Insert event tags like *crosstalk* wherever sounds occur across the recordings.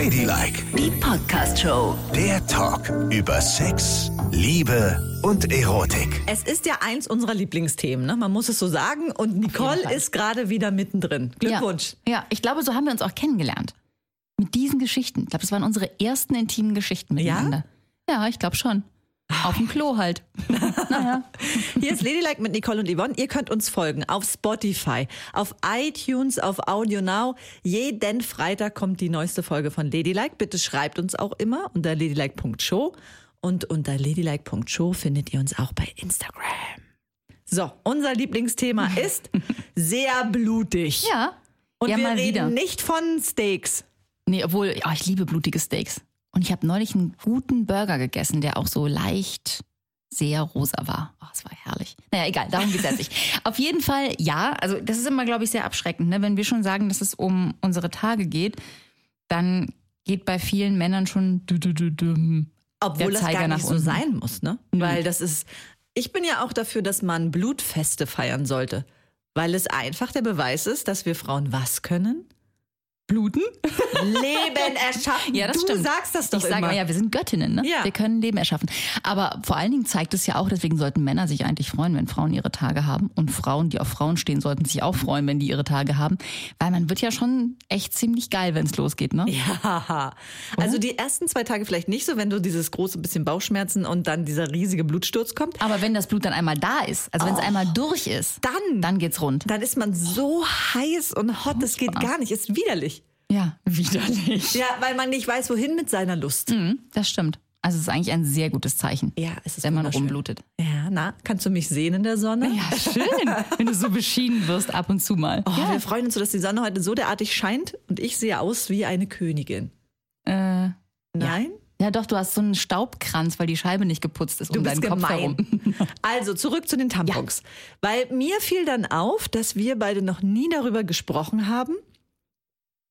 Ladylike, Die Podcast-Show. der Talk über Sex, Liebe und Erotik. Es ist ja eins unserer Lieblingsthemen, ne? man muss es so sagen. Und Nicole ist gerade wieder mittendrin. Glückwunsch. Ja. ja, ich glaube, so haben wir uns auch kennengelernt. Mit diesen Geschichten. Ich glaube, das waren unsere ersten intimen Geschichten miteinander. Ja, ich glaube schon. Auf dem Klo halt. *laughs* naja. Hier ist Ladylike mit Nicole und Yvonne. Ihr könnt uns folgen auf Spotify, auf iTunes, auf Audio Now. Jeden Freitag kommt die neueste Folge von Ladylike. Bitte schreibt uns auch immer unter ladylike.show. Und unter ladylike.show findet ihr uns auch bei Instagram. So, unser Lieblingsthema *laughs* ist sehr blutig. Ja. Und ja, wir reden wieder. nicht von Steaks. Nee, obwohl, ja, ich liebe blutige Steaks. Und ich habe neulich einen guten Burger gegessen, der auch so leicht sehr rosa war. Oh, es war herrlich. Naja, egal, darum geht's jetzt nicht. *laughs* Auf jeden Fall, ja, also das ist immer, glaube ich, sehr abschreckend. Ne? Wenn wir schon sagen, dass es um unsere Tage geht, dann geht bei vielen Männern schon dü -dü -dü Obwohl das gar nicht so sein muss, ne? Weil das ist, ich bin ja auch dafür, dass man Blutfeste feiern sollte. Weil es einfach der Beweis ist, dass wir Frauen was können? Bluten? Leben erschaffen. *laughs* Ja, das du stimmt. sagst das doch ich sage immer. immer, ja, wir sind Göttinnen, ne? Ja. Wir können Leben erschaffen. Aber vor allen Dingen zeigt es ja auch, deswegen sollten Männer sich eigentlich freuen, wenn Frauen ihre Tage haben. Und Frauen, die auf Frauen stehen, sollten sich auch freuen, wenn die ihre Tage haben. Weil man wird ja schon echt ziemlich geil, wenn es losgeht, ne? Ja. Also die ersten zwei Tage vielleicht nicht so, wenn du dieses große bisschen Bauchschmerzen und dann dieser riesige Blutsturz kommt. Aber wenn das Blut dann einmal da ist, also wenn es einmal durch ist, Oh. Dann, dann geht's rund. dann ist man so heiß und hot, das geht gar nicht, ist widerlich. Ja, widerlich. Ja, weil man nicht weiß, wohin mit seiner Lust. Mhm, das stimmt. Also es ist eigentlich ein sehr gutes Zeichen, Ja, es ist wenn man rumblutet. Ja, na, kannst du mich sehen in der Sonne? Ja, schön, wenn du so beschienen wirst ab und zu mal. Oh, Wir freuen uns so, dass die Sonne heute so derartig scheint und ich sehe aus wie eine Königin. Äh, Nein? Ja, doch, du hast so einen Staubkranz, weil die Scheibe nicht geputzt ist Du um bist deinen Kopf gemein. herum. *laughs* Also zurück zu den Tampons. Weil mir fiel dann auf, dass wir beide noch nie darüber gesprochen haben.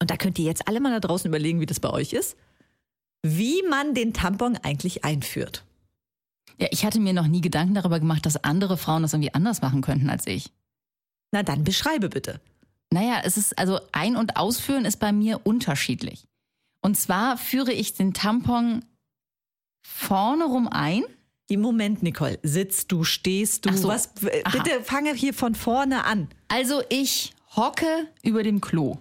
Und da könnt ihr jetzt alle mal da draußen überlegen, wie das bei euch ist. Wie man den Tampon eigentlich einführt. Ja, ich hatte mir noch nie Gedanken darüber gemacht, dass andere Frauen das irgendwie anders machen könnten als ich. Na dann beschreibe bitte. Naja, es ist also ein- und ausführen ist bei mir unterschiedlich. Und zwar führe ich den Tampon vorne rum ein. Im Moment, Nicole, sitzt du, stehst du, so. was? Aha. Bitte fange hier von vorne an. Also ich hocke über dem Klo,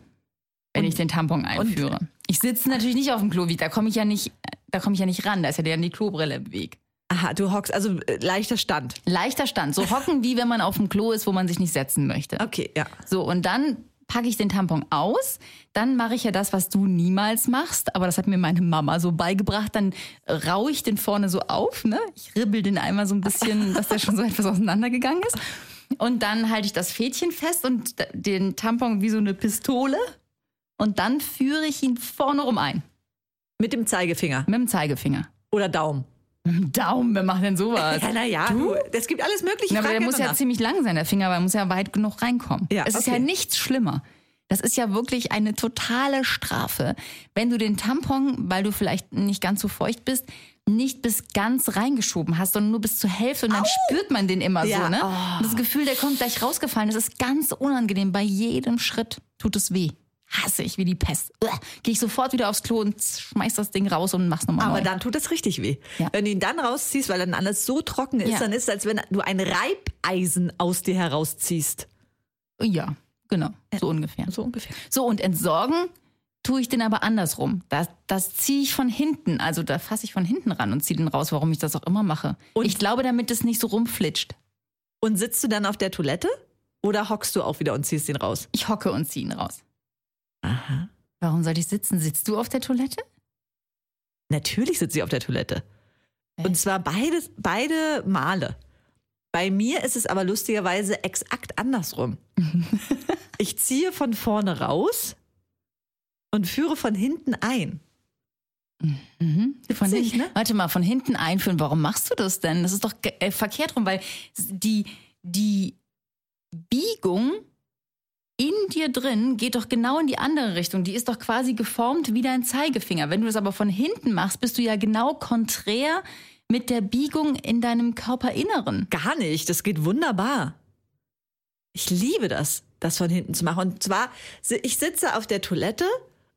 wenn ich den Tampon einführe. ich sitze natürlich nicht auf dem Klo, wie da komme ich ja nicht, da komme ich ja nicht ran, da ist ja der die Klobrille im Weg. Aha, du hockst, also äh, leichter Stand. Leichter Stand, so hocken wie wenn man auf dem Klo ist, wo man sich nicht setzen möchte. Okay, ja. So, und dann packe ich den Tampon aus. Dann mache ich ja das, was du niemals machst. Aber das hat mir meine Mama so beigebracht. Dann raue ich den vorne so auf. Ne? Ich ribbel den einmal so ein bisschen, *laughs* dass der schon so etwas auseinandergegangen ist. Und dann halte ich das Fädchen fest und den Tampon wie so eine Pistole. Und dann führe ich ihn vorne rum ein. Mit dem Zeigefinger Mit dem Zeigefinger. oder Daumen. Mit dem Daumen, wer macht denn sowas? Ja, naja, du, es gibt alles Mögliche. Na, aber der muss ja danach. ziemlich lang sein, der Finger, weil er muss ja weit genug reinkommen. Ja, es ist okay. ja nichts schlimmer. Das ist ja wirklich eine totale Strafe, wenn du den Tampon, weil du vielleicht nicht ganz so feucht bist, nicht bis ganz reingeschoben hast, sondern nur bis zur Hälfte und dann spürt man den immer Ja, so, ne? oh. Und das Gefühl, der kommt gleich rausgefallen. Das ist ganz unangenehm. Bei jedem Schritt tut es weh. Hasse ich wie die Pest. Gehe ich sofort wieder aufs Klo und schmeiß das Ding raus und mach's nochmal Aber neu. dann tut es richtig weh. Ja. Wenn du ihn dann rausziehst, weil dann alles so trocken ist, Ja. dann ist es, als wenn du ein Reibeisen aus dir herausziehst. ja, genau, so ungefähr. So ungefähr. So, und entsorgen tue ich den aber andersrum. Das, das ziehe ich von hinten. Also da fasse ich von hinten ran und ziehe den raus, warum ich das auch immer mache. Und- ich glaube, damit es nicht so rumflitscht. Und sitzt du dann auf der Toilette oder hockst du auch wieder und ziehst ihn raus? Ich hocke und ziehe ihn raus. Warum soll ich sitzen? Sitzt du auf der Toilette? Natürlich sitzt sie auf der Toilette. Äh. Und zwar beides, beide Male. Bei mir ist es aber lustigerweise exakt andersrum. *laughs* ich ziehe von vorne raus und führe von hinten ein. Mhm. Von Witzig, hinten, ne? Warte mal, von hinten einführen. Warum machst du das denn? Das ist doch äh, verkehrt rum, weil die, die Biegung in dir drin geht doch genau in die andere Richtung. Die ist doch quasi geformt wie dein Zeigefinger. Wenn du das aber von hinten machst, bist du ja genau konträr mit der Biegung in deinem Körperinneren. Gar nicht, das geht wunderbar. Ich liebe das, das von hinten zu machen. Und zwar, ich sitze auf der Toilette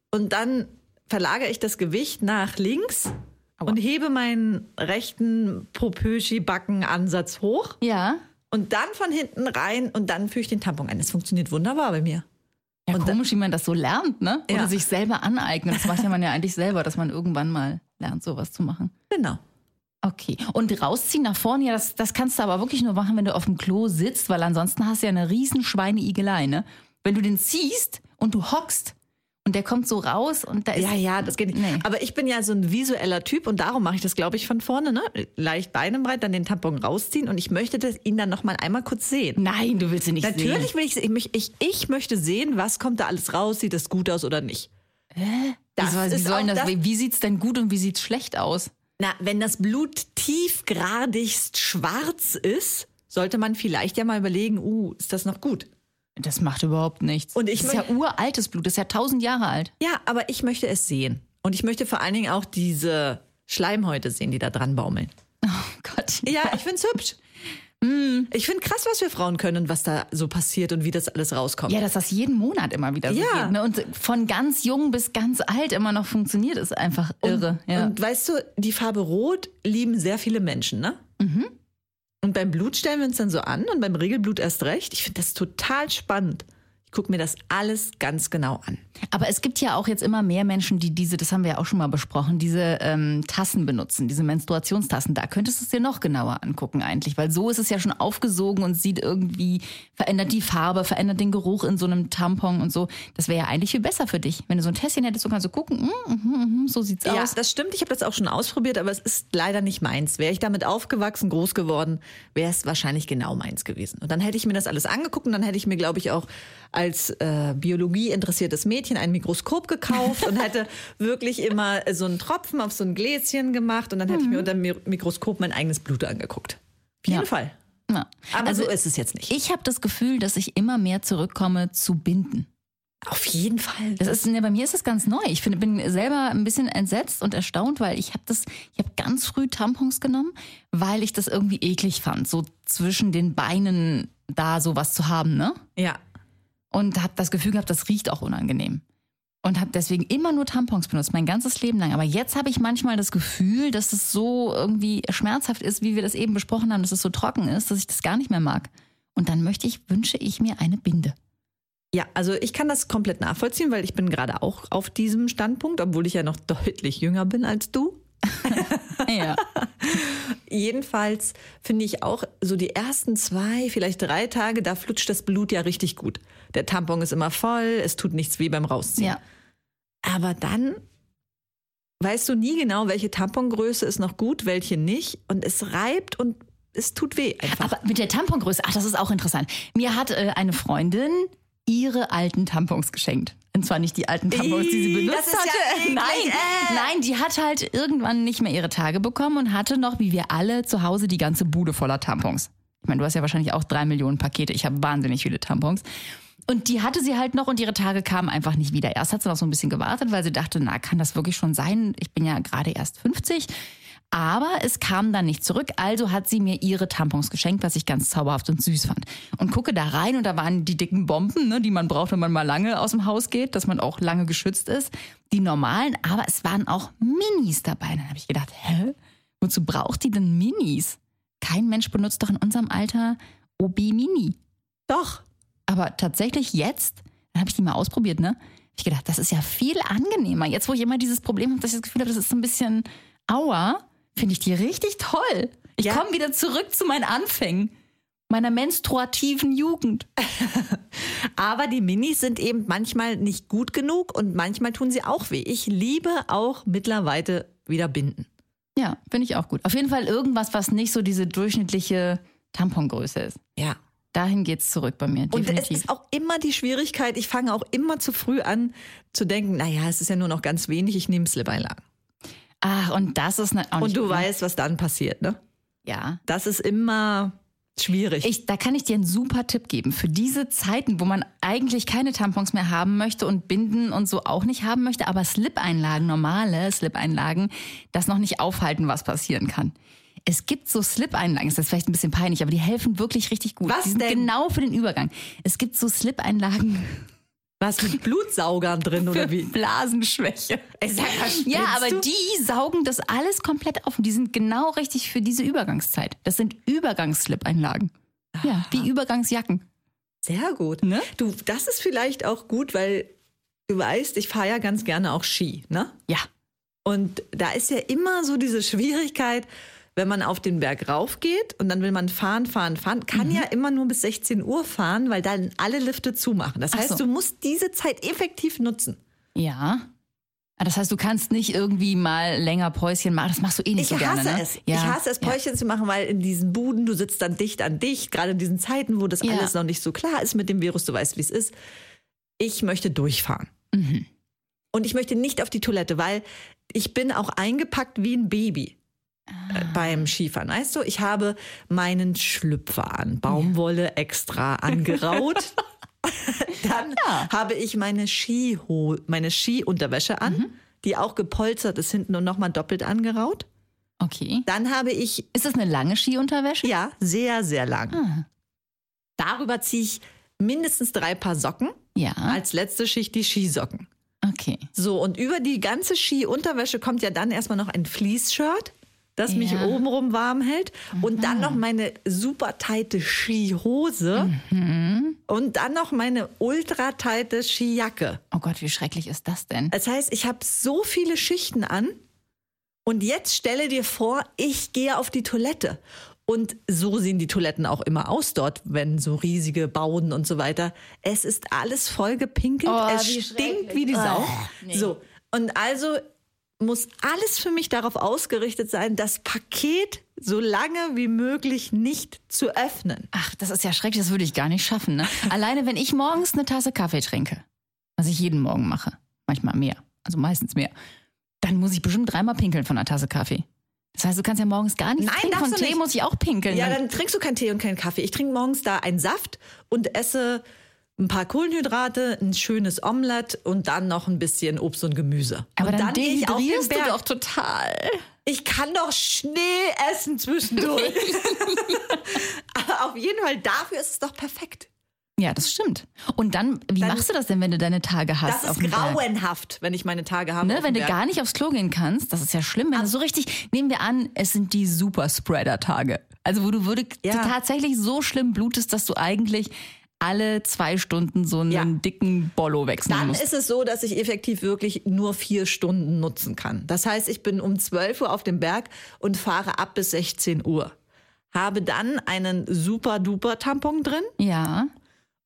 und dann verlagere ich das Gewicht nach links und hebe meinen rechten Popöschi-Backenansatz hoch Ja. Und dann von hinten rein und dann führe ich den Tampon ein. Das funktioniert wunderbar bei mir. Ja, Und komisch, wie man das so lernt, ne? Oder Ja. sich selber aneignet. Das macht ja man ja eigentlich selber, dass man irgendwann mal lernt, sowas zu machen. Genau. Okay. Und rausziehen nach vorne, ja, das, das kannst du aber wirklich nur machen, wenn du auf dem Klo sitzt, weil ansonsten hast du ja eine riesen Schweineigelei, ne? Wenn du den ziehst und du hockst und der kommt so raus und da ist. Ja, ja, das geht nicht. Nee. Aber ich bin ja so ein visueller Typ und darum mache ich das, glaube ich, von vorne, ne? Leicht beinenbreit, dann den Tampon rausziehen und ich möchte das, ihn dann noch mal einmal kurz sehen. Nein, du willst ihn nicht sehen. Natürlich will ich, ich, ich, ich möchte sehen, was kommt da alles raus, sieht das gut aus oder nicht. Das wie, sollen das, das- wie sieht's denn gut und wie sieht's schlecht aus? Na, wenn das Blut tiefgradigst schwarz ist, sollte man vielleicht ja mal überlegen, uh, ist das noch gut? Das macht überhaupt nichts. Und ich das ist ja uraltes Blut, das ist ja tausend Jahre alt. Ja, aber ich möchte es sehen. Und ich möchte vor allen Dingen auch diese Schleimhäute sehen, die da dran baumeln. *laughs* Oh Gott. Ja, ich find's hübsch. Ich finde krass, was wir Frauen können und was da so passiert und wie das alles rauskommt. Ja, dass das jeden Monat immer wieder so Ja. geht. Ne? Und von ganz jung bis ganz alt immer noch funktioniert, ist einfach irre. ja. Und weißt du, die Farbe Rot lieben sehr viele Menschen, ne? Mhm. Und beim Blut stellen wir uns dann so an und beim Regelblut erst recht. Ich finde das total spannend. Ich gucke mir das alles ganz genau an. Aber es gibt ja auch jetzt immer mehr Menschen, die diese, das haben wir ja auch schon mal besprochen, diese ähm, Tassen benutzen, diese Menstruationstassen. Da könntest du es dir noch genauer angucken eigentlich, weil so ist es ja schon aufgesogen und sieht irgendwie, verändert die Farbe, verändert den Geruch in so einem Tampon und so. Das wäre ja eigentlich viel besser für dich. Wenn du so ein Tässchen hättest, so kannst du gucken, mm, mm, mm, so sieht's Ja, aus. das stimmt. Ich habe das auch schon ausprobiert, aber es ist leider nicht meins. Wäre ich damit aufgewachsen, groß geworden, wäre es wahrscheinlich genau meins gewesen. Und dann hätte ich mir das alles angeguckt und dann hätte ich mir, glaube ich, auch als äh, Biologie interessiertes Mädchen ein Mikroskop gekauft und hätte wirklich immer so einen Tropfen auf so ein Gläschen gemacht und dann hätte ich mir unter dem Mi- Mikroskop mein eigenes Blut angeguckt. Auf jeden Ja. Fall. Ja. Aber Also so ist es jetzt nicht. ich habe das Gefühl, dass ich immer mehr zurückkomme zu Binden. Auf jeden Fall. Das ist, ne, bei mir ist das ganz neu. Ich finde, bin selber ein bisschen entsetzt und erstaunt, weil ich habe das, ich habe ganz früh Tampons genommen, weil ich das irgendwie eklig fand, so zwischen den Beinen da sowas zu haben, ne? ja. Und habe das Gefühl gehabt, das riecht auch unangenehm. Und habe deswegen immer nur Tampons benutzt, mein ganzes Leben lang. Aber jetzt habe ich manchmal das Gefühl, dass es so irgendwie schmerzhaft ist, wie wir das eben besprochen haben, dass es so trocken ist, dass ich das gar nicht mehr mag. Und dann möchte ich, wünsche ich mir eine Binde. Ja, also ich kann das komplett nachvollziehen, weil ich bin gerade auch auf diesem Standpunkt, obwohl ich ja noch *laughs* deutlich jünger bin als du. Ja. *laughs* Jedenfalls finde ich auch so die ersten zwei, vielleicht drei Tage, da flutscht das Blut ja richtig gut. Der Tampon ist immer voll, es tut nichts weh beim Rausziehen. ja. Aber dann weißt du nie genau, welche Tampongröße ist noch gut, welche nicht. Und es reibt und es tut weh einfach. Aber mit der Tampongröße, ach, das ist auch interessant. Mir hat äh, eine Freundin ihre alten Tampons geschenkt. Und zwar nicht die alten Tampons, die sie benutzt ja hatte. eklig, nein, nein, die hat halt irgendwann nicht mehr ihre Tage bekommen und hatte noch, wie wir alle, zu Hause die ganze Bude voller Tampons. Ich meine, du hast ja wahrscheinlich auch drei Millionen Pakete. Ich habe wahnsinnig viele Tampons. Und die hatte sie halt noch und ihre Tage kamen einfach nicht wieder. Erst hat sie noch so ein bisschen gewartet, weil sie dachte, na, kann das wirklich schon sein? Ich bin ja gerade erst 50. Aber es kam dann nicht zurück, also hat sie mir ihre Tampons geschenkt, was ich ganz zauberhaft und süß fand. Und gucke da rein und da waren die dicken Bomben, ne, die man braucht, wenn man mal lange aus dem Haus geht, dass man auch lange geschützt ist. Die normalen, aber es waren auch Minis dabei. Dann habe ich gedacht, hä? Wozu braucht die denn Minis? Kein Mensch benutzt doch in unserem Alter OB Mini. Doch. Aber tatsächlich jetzt, dann habe ich die mal ausprobiert, ne? Ich gedacht, das ist ja viel angenehmer. Jetzt, wo ich immer dieses Problem habe, dass ich das Gefühl habe, das ist so ein bisschen aua, finde ich die richtig toll. Ich Ja. komme wieder zurück zu meinen Anfängen, meiner menstruativen Jugend. *laughs* Aber die Minis sind eben manchmal nicht gut genug und manchmal tun sie auch weh. Ich liebe auch mittlerweile wieder Binden. Ja, finde ich auch gut. Auf jeden Fall irgendwas, was nicht so diese durchschnittliche Tampongröße ist. Ja. Dahin geht's zurück bei mir, Und es definitiv. ist auch immer die Schwierigkeit, ich fange auch immer zu früh an zu denken, naja, es ist ja nur noch ganz wenig, ich nehme Slip-Einlagen. Ach, und das ist ne, nicht Und du weißt, was dann passiert, ne? Ja. Das ist immer schwierig. Ich, da kann ich dir einen super Tipp geben. Für diese Zeiten, wo man eigentlich keine Tampons mehr haben möchte und Binden und so auch nicht haben möchte, aber Slip-Einlagen, normale Slip-Einlagen, das noch nicht aufhalten, was passieren kann. Es gibt so Slip-Einlagen, das ist vielleicht ein bisschen peinlich, aber die helfen wirklich richtig gut. Was die sind denn? genau für den Übergang. Es gibt so Slip-Einlagen. Was mit Blutsaugern drin oder wie? Blasenschwäche. Ja, aber du? die saugen das alles komplett auf und die sind genau richtig für diese Übergangszeit. Das sind Übergangsslip-Einlagen. Ja, wie Übergangsjacken. Sehr gut. Ne? Du, das ist vielleicht auch gut, weil du weißt, ich fahre ja ganz gerne auch Ski, ne? Ja. Und da ist ja immer so diese Schwierigkeit, wenn man auf den Berg raufgeht und dann will man fahren, fahren, fahren, kann Mhm. ja immer nur bis 16 Uhr fahren, weil dann alle Lifte zumachen. Das Ach heißt, so. du musst diese Zeit effektiv nutzen. Ja. Ah, Das heißt, du kannst nicht irgendwie mal länger Päuschen machen. Das machst du eh nicht Ich so gerne, hasse ne? es. Ja. Ich hasse es, ja. Päuschen zu machen, weil in diesen Buden, du sitzt dann dicht an dicht, gerade in diesen Zeiten, wo das Ja. alles noch nicht so klar ist mit dem Virus, du weißt, wie es ist. Ich möchte durchfahren. Mhm. Und ich möchte nicht auf die Toilette, weil ich bin auch eingepackt wie ein Baby Ah. beim Skifahren. Weißt du, ich habe meinen Schlüpfer an, Baumwolle extra angeraut. *laughs* Dann habe ich meine Skiho meine Skiunterwäsche an, Mhm. die auch gepolstert ist hinten und nochmal doppelt angeraut. Okay. Dann habe ich, Ist das eine lange Skiunterwäsche? ja, sehr, sehr lang. Ah. Darüber ziehe ich mindestens drei Paar Socken. Ja. Als letzte Schicht die Skisocken. Okay. So, und über die ganze Skiunterwäsche kommt ja dann erstmal noch ein Fleece-Shirt, das mich Ja. obenrum warm hält. Und dann noch meine super teite Skihose. Und dann noch meine ultra teite Skijacke. Oh Gott, wie schrecklich ist das denn? Das heißt, ich habe so viele Schichten an. Und jetzt stelle dir vor, ich gehe auf die Toilette. Und so sehen die Toiletten auch immer aus dort, wenn so riesige Bauden und so weiter. Es ist alles voll gepinkelt. Oh, es wie stinkt wie die Sau. Oh, nee. So. Und also muss alles für mich darauf ausgerichtet sein, das Paket so lange wie möglich nicht zu öffnen. Ach, das ist ja schrecklich, das würde ich gar nicht schaffen. Ne? *laughs* Alleine, wenn ich morgens eine Tasse Kaffee trinke, was ich jeden Morgen mache, manchmal mehr, also meistens mehr, dann muss ich bestimmt dreimal pinkeln von einer Tasse Kaffee. Das heißt, du kannst ja morgens gar nichts Nein, trinken. Von Tee nicht. muss ich auch pinkeln. Ja, Dann- dann trinkst du keinen Tee und keinen Kaffee. Ich trinke morgens da einen Saft und esse ein paar Kohlenhydrate, ein schönes Omelett und dann noch ein bisschen Obst und Gemüse. aber und dann, gehe ich auf den dehydrierst du doch total. Ich kann doch Schnee essen zwischendurch. Aber *laughs* auf jeden Fall dafür ist es doch perfekt. Ja, das stimmt. Und dann, wie Dann- machst du das denn, wenn du deine Tage hast? Das auf ist grauenhaft, wenn ich meine Tage habe. Ne, wenn du Berg. gar nicht aufs Klo gehen kannst, das ist ja schlimm. Wenn du so richtig, nehmen wir an, es sind die Superspreader-Tage. Also wo du wirklich Ja. tatsächlich so schlimm blutest, dass du eigentlich alle zwei Stunden so einen Ja. dicken Bollo wechseln Dann musst. ist es so, dass ich effektiv wirklich nur vier Stunden nutzen kann. Das heißt, ich bin um 12 Uhr auf dem Berg und fahre ab bis 16 Uhr. Habe dann einen super duper Tampon drin Ja.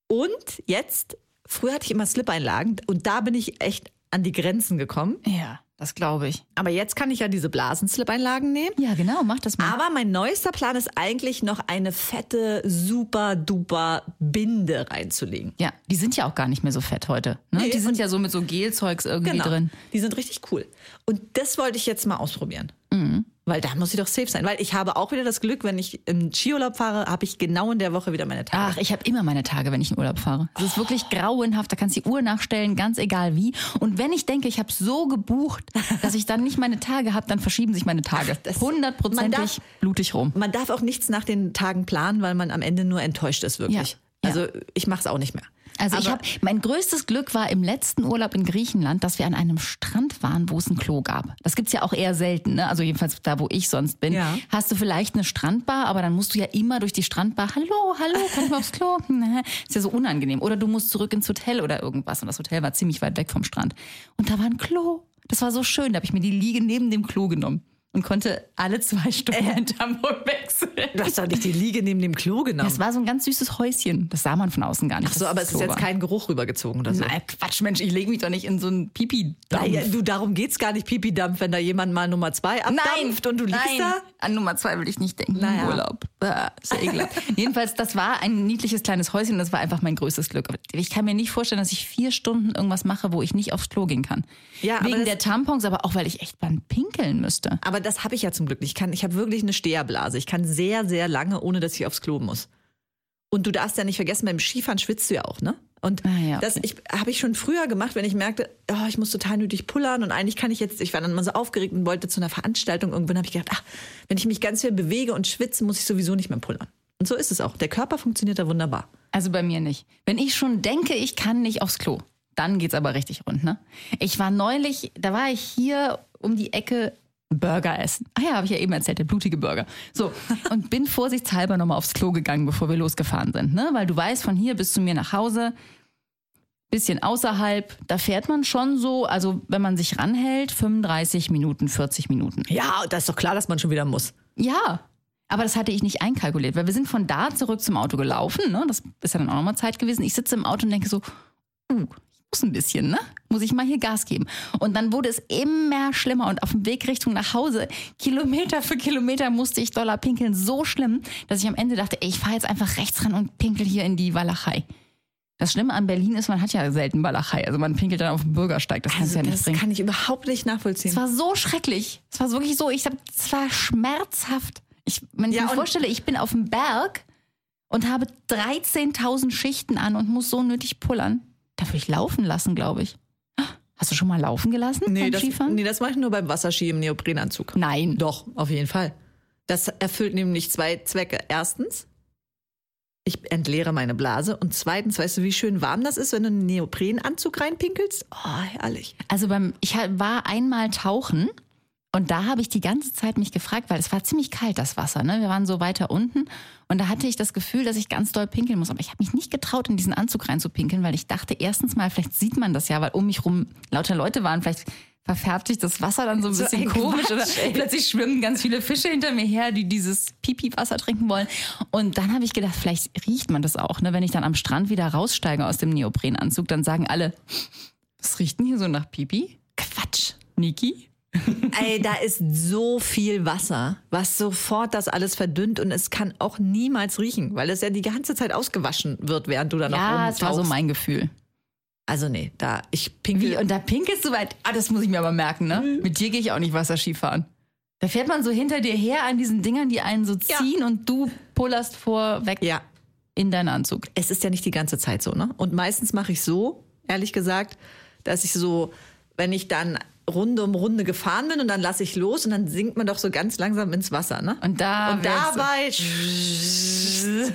und jetzt, früher hatte ich immer Slip-Einlagen und da bin ich echt an die Grenzen gekommen. Ja, das glaube ich. Aber jetzt kann ich ja diese Blasen-Slip-Einlagen nehmen. Ja, genau, mach das mal. Aber mein neuester Plan ist eigentlich noch eine fette, super duper Binde reinzulegen. ja, die sind ja auch gar nicht mehr so fett heute. Ne? Nee, die sind ja so mit so Gelzeugs irgendwie Genau. drin. Die sind richtig cool. Und das wollte ich jetzt mal ausprobieren. Weil da muss ich doch safe sein. Weil ich habe auch wieder das Glück, wenn ich in Skiurlaub fahre, habe ich genau in der Woche wieder meine Tage. Ach, ich habe immer meine Tage, wenn ich in Urlaub fahre. Es ist wirklich grauenhaft. Da kannst du die Uhr nachstellen, ganz egal wie. Und wenn ich denke, ich habe so gebucht, dass ich dann nicht meine Tage habe, dann verschieben sich meine Tage. Hundertprozentig blutig rum. Man darf auch nichts nach den Tagen planen, weil man am Ende nur enttäuscht ist, wirklich. Ja. Also ich mache es auch nicht mehr. Also ich Aber- habe mein größtes Glück war im letzten Urlaub in Griechenland, dass wir an einem Strand waren, wo es ein Klo gab. Das gibt's ja auch eher selten, ne? Also jedenfalls da, wo ich sonst bin. Ja. Hast du vielleicht eine Strandbar, aber dann musst du ja immer durch die Strandbar. Hallo, hallo, kann ich mal aufs Klo? *laughs* *laughs* Ist ja so unangenehm. Oder du musst zurück ins Hotel oder irgendwas. Und das Hotel war ziemlich weit weg vom Strand. Und da war ein Klo. Das war so schön. Da habe ich mir die Liege neben dem Klo genommen und konnte alle zwei Stunden ein Tampon wechseln. Du hast doch nicht die Liege neben dem Klo genommen. Das war so ein ganz süßes Häuschen. Das sah man von außen gar nicht. Ach so, aber es ist jetzt war. kein Geruch rübergezogen oder so. Nein, Quatsch, Mensch, ich lege mich doch nicht in so einen Pipi-Dampf. Naja, du, darum geht's gar nicht, Pipi-Dampf, wenn da jemand mal Nummer zwei abdampft und du liegst nein. da. An Nummer zwei will ich nicht denken. Naja. Im Urlaub. Bäh, ist ja ekelhaft. *laughs* Jedenfalls, das war ein niedliches kleines Häuschen das war einfach mein größtes Glück. Ich kann mir nicht vorstellen, dass ich vier Stunden irgendwas mache, wo ich nicht aufs Klo gehen kann. Ja, Wegen der Tampons, aber auch weil ich echt beim Pinkeln müsste. Aber das habe ich ja zum Glück nicht. Ich, kann- ich habe wirklich eine Steherblase. Ich kann sehr, sehr lange, ohne dass ich aufs Klo muss. Und du darfst ja nicht vergessen, beim Skifahren schwitzt du ja auch, ne? Und Ah, ja, das okay. ich, habe ich schon früher gemacht, wenn ich merkte, oh, ich muss total nötig pullern und eigentlich kann ich jetzt, ich war dann immer so aufgeregt und wollte zu einer Veranstaltung. Irgendwann habe ich gedacht, ach, wenn ich mich ganz viel bewege und schwitze, muss ich sowieso nicht mehr pullern. Und so ist es auch. Der Körper funktioniert da wunderbar. Also bei mir nicht. Wenn ich schon denke, ich kann nicht aufs Klo, Dann geht's aber richtig rund, ne? Ich war neulich, da war ich hier um die Ecke Burger essen. Ah ja, habe ich ja eben erzählt, der blutige Burger. So, und bin *laughs* vorsichtshalber nochmal aufs Klo gegangen, bevor wir losgefahren sind, ne? Weil du weißt, von hier bis zu mir nach Hause, bisschen außerhalb, da fährt man schon so, also wenn man sich ranhält, 35 Minuten, 40 Minuten. Ja, da ist doch klar, dass man schon wieder muss. Ja, aber das hatte ich nicht einkalkuliert, weil wir sind von da zurück zum Auto gelaufen. Ne? Das ist ja dann auch nochmal Zeit gewesen. Ich sitze im Auto und denke so, uh, muss ein bisschen, ne? Muss ich mal hier Gas geben. Und dann wurde es immer schlimmer und auf dem Weg Richtung nach Hause, Kilometer für Kilometer musste ich Dollar pinkeln. So schlimm, dass ich am Ende dachte, ey, ich fahre jetzt einfach rechts ran und pinkel hier in die Walachei. Das Schlimme an Berlin ist, man hat ja selten Walachei. Also man pinkelt dann auf dem Bürgersteig. Das kannst du ja nicht Also das bringen. kann ich überhaupt nicht nachvollziehen. Es war so schrecklich. Es war wirklich so, ich hab, es war schmerzhaft. Ich, wenn ich Ja, mir vorstelle, ich bin auf dem Berg und habe 13.000 Schichten an und muss so nötig pullern, da würde ich laufen lassen, glaube ich. Hast du schon mal laufen gelassen nee, beim das, Skifahren? nee, das mache ich nur beim Wasserski im Neoprenanzug. Nein. Doch, auf jeden Fall. Das erfüllt nämlich zwei Zwecke. Erstens, ich entleere meine Blase. Und zweitens, weißt du, wie schön warm das ist, wenn du einen Neoprenanzug reinpinkelst? Oh, herrlich. Also beim, ich war einmal tauchen und da habe ich die ganze Zeit mich gefragt, weil es war ziemlich kalt, das Wasser. Ne? Wir waren so weiter unten und da hatte ich das Gefühl, dass ich ganz doll pinkeln muss. Aber ich habe mich nicht getraut, in diesen Anzug reinzupinkeln, weil ich dachte, erstens mal, vielleicht sieht man das ja, weil um mich rum lauter Leute waren. Vielleicht verfärbt sich das Wasser dann so ein So bisschen ein komisch oder plötzlich schwimmen ganz viele Fische hinter mir her, die dieses Pipi-Wasser trinken wollen. Und dann habe ich gedacht, vielleicht riecht man das auch. Ne? Wenn ich dann am Strand wieder raussteige aus dem Neoprenanzug, dann sagen alle, was riecht denn hier so nach Pipi? Quatsch. Niki? Ey, da *laughs* ist so viel Wasser, was sofort das alles verdünnt und es kann auch niemals riechen, weil es ja die ganze Zeit ausgewaschen wird, während du da noch Ja, es war so rumtauchst. mein Gefühl. Also nee, da ich pinkel. Wie? Und da pinkelst du weit. Ah, das muss ich mir aber merken, ne? Mit dir gehe ich auch nicht Wasserski fahren. Da fährt man so hinter dir her an diesen Dingern, die einen so Ja. ziehen und du pullerst vorweg ja, in deinen Anzug. es ist ja nicht die ganze Zeit so, ne? Und meistens mache ich so, ehrlich gesagt, dass ich so, wenn ich dann Runde um Runde gefahren bin und dann lasse ich los und dann sinkt man doch so ganz langsam ins Wasser, ne? Und da und dabei. *laughs*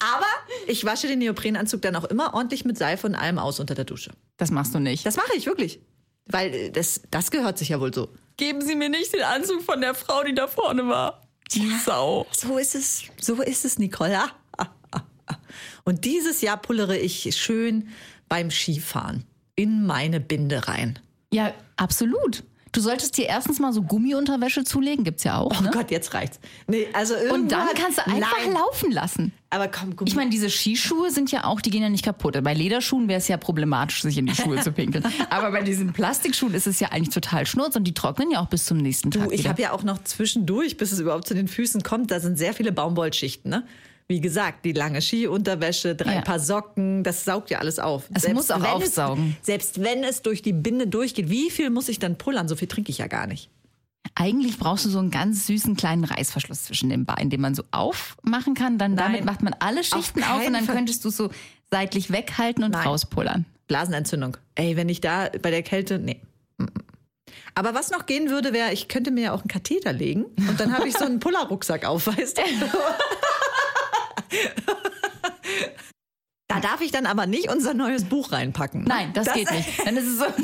Aber ich wasche den Neoprenanzug dann auch immer ordentlich mit Seife und allem aus unter der Dusche. Das machst du nicht. Das mache ich wirklich. Weil äh, das, das gehört sich ja wohl so. Geben Sie mir nicht den Anzug von der Frau, die da vorne war. Die Sau. So ist es. So ist es, Nicole. Ah. *laughs* Und dieses Jahr pullere ich schön beim Skifahren in meine Binde rein. Ja, absolut. Du solltest dir erstens mal so Gummiunterwäsche zulegen, gibt's ja auch. Oh ne? Gott, jetzt reicht's. Nee, also Und dann kannst du einfach Nein. laufen lassen. Aber komm, guck Ich meine, diese Skischuhe sind ja auch, die gehen ja nicht kaputt. Bei Lederschuhen wäre es ja problematisch, sich in die Schuhe zu pinkeln. *laughs* Aber bei diesen Plastikschuhen ist es ja eigentlich total schnurz und die trocknen ja auch bis zum nächsten Tag. Du, ich habe ja auch noch zwischendurch, bis es überhaupt zu den Füßen kommt, da sind sehr viele Baumwollschichten, ne? Wie gesagt, die lange Skiunterwäsche, drei Ja. Paar Socken, das saugt ja alles auf. Es muss auch aufsaugen. Es, selbst wenn es durch die Binde durchgeht, wie viel muss ich dann pullern? So viel trinke ich ja gar nicht. Eigentlich brauchst du so einen ganz süßen kleinen Reißverschluss zwischen den Beinen, den man so aufmachen kann. Dann damit macht man alle Schichten auf, keinen und dann Fall. könntest du es so seitlich weghalten und Nein. rauspullern. Blasenentzündung. Ey, wenn ich da bei der Kälte, nee. Aber was noch gehen würde, wäre, ich könnte mir ja auch einen Katheter legen und dann habe ich so einen Pullerrucksack auf, weißt du? *laughs* *laughs* Da darf ich dann aber nicht unser neues Buch reinpacken. ne? Nein, das, geht nicht. Dann ist es so *laughs*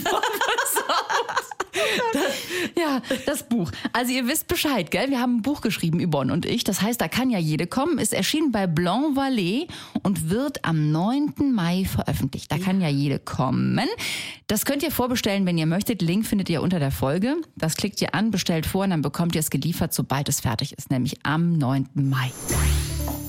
Ja, das Buch. Also ihr wisst Bescheid, gell? Wir haben ein Buch geschrieben, Yvonne und ich. Das heißt, da kann ja jede kommen. Ist erschienen bei Blanc Vallée und wird am 9. Mai veröffentlicht. Da kann ja jede kommen. Das könnt ihr vorbestellen, wenn ihr möchtet. Link findet ihr unter der Folge. Das klickt ihr an, bestellt vor und dann bekommt ihr es geliefert, sobald es fertig ist, nämlich am 9. Mai.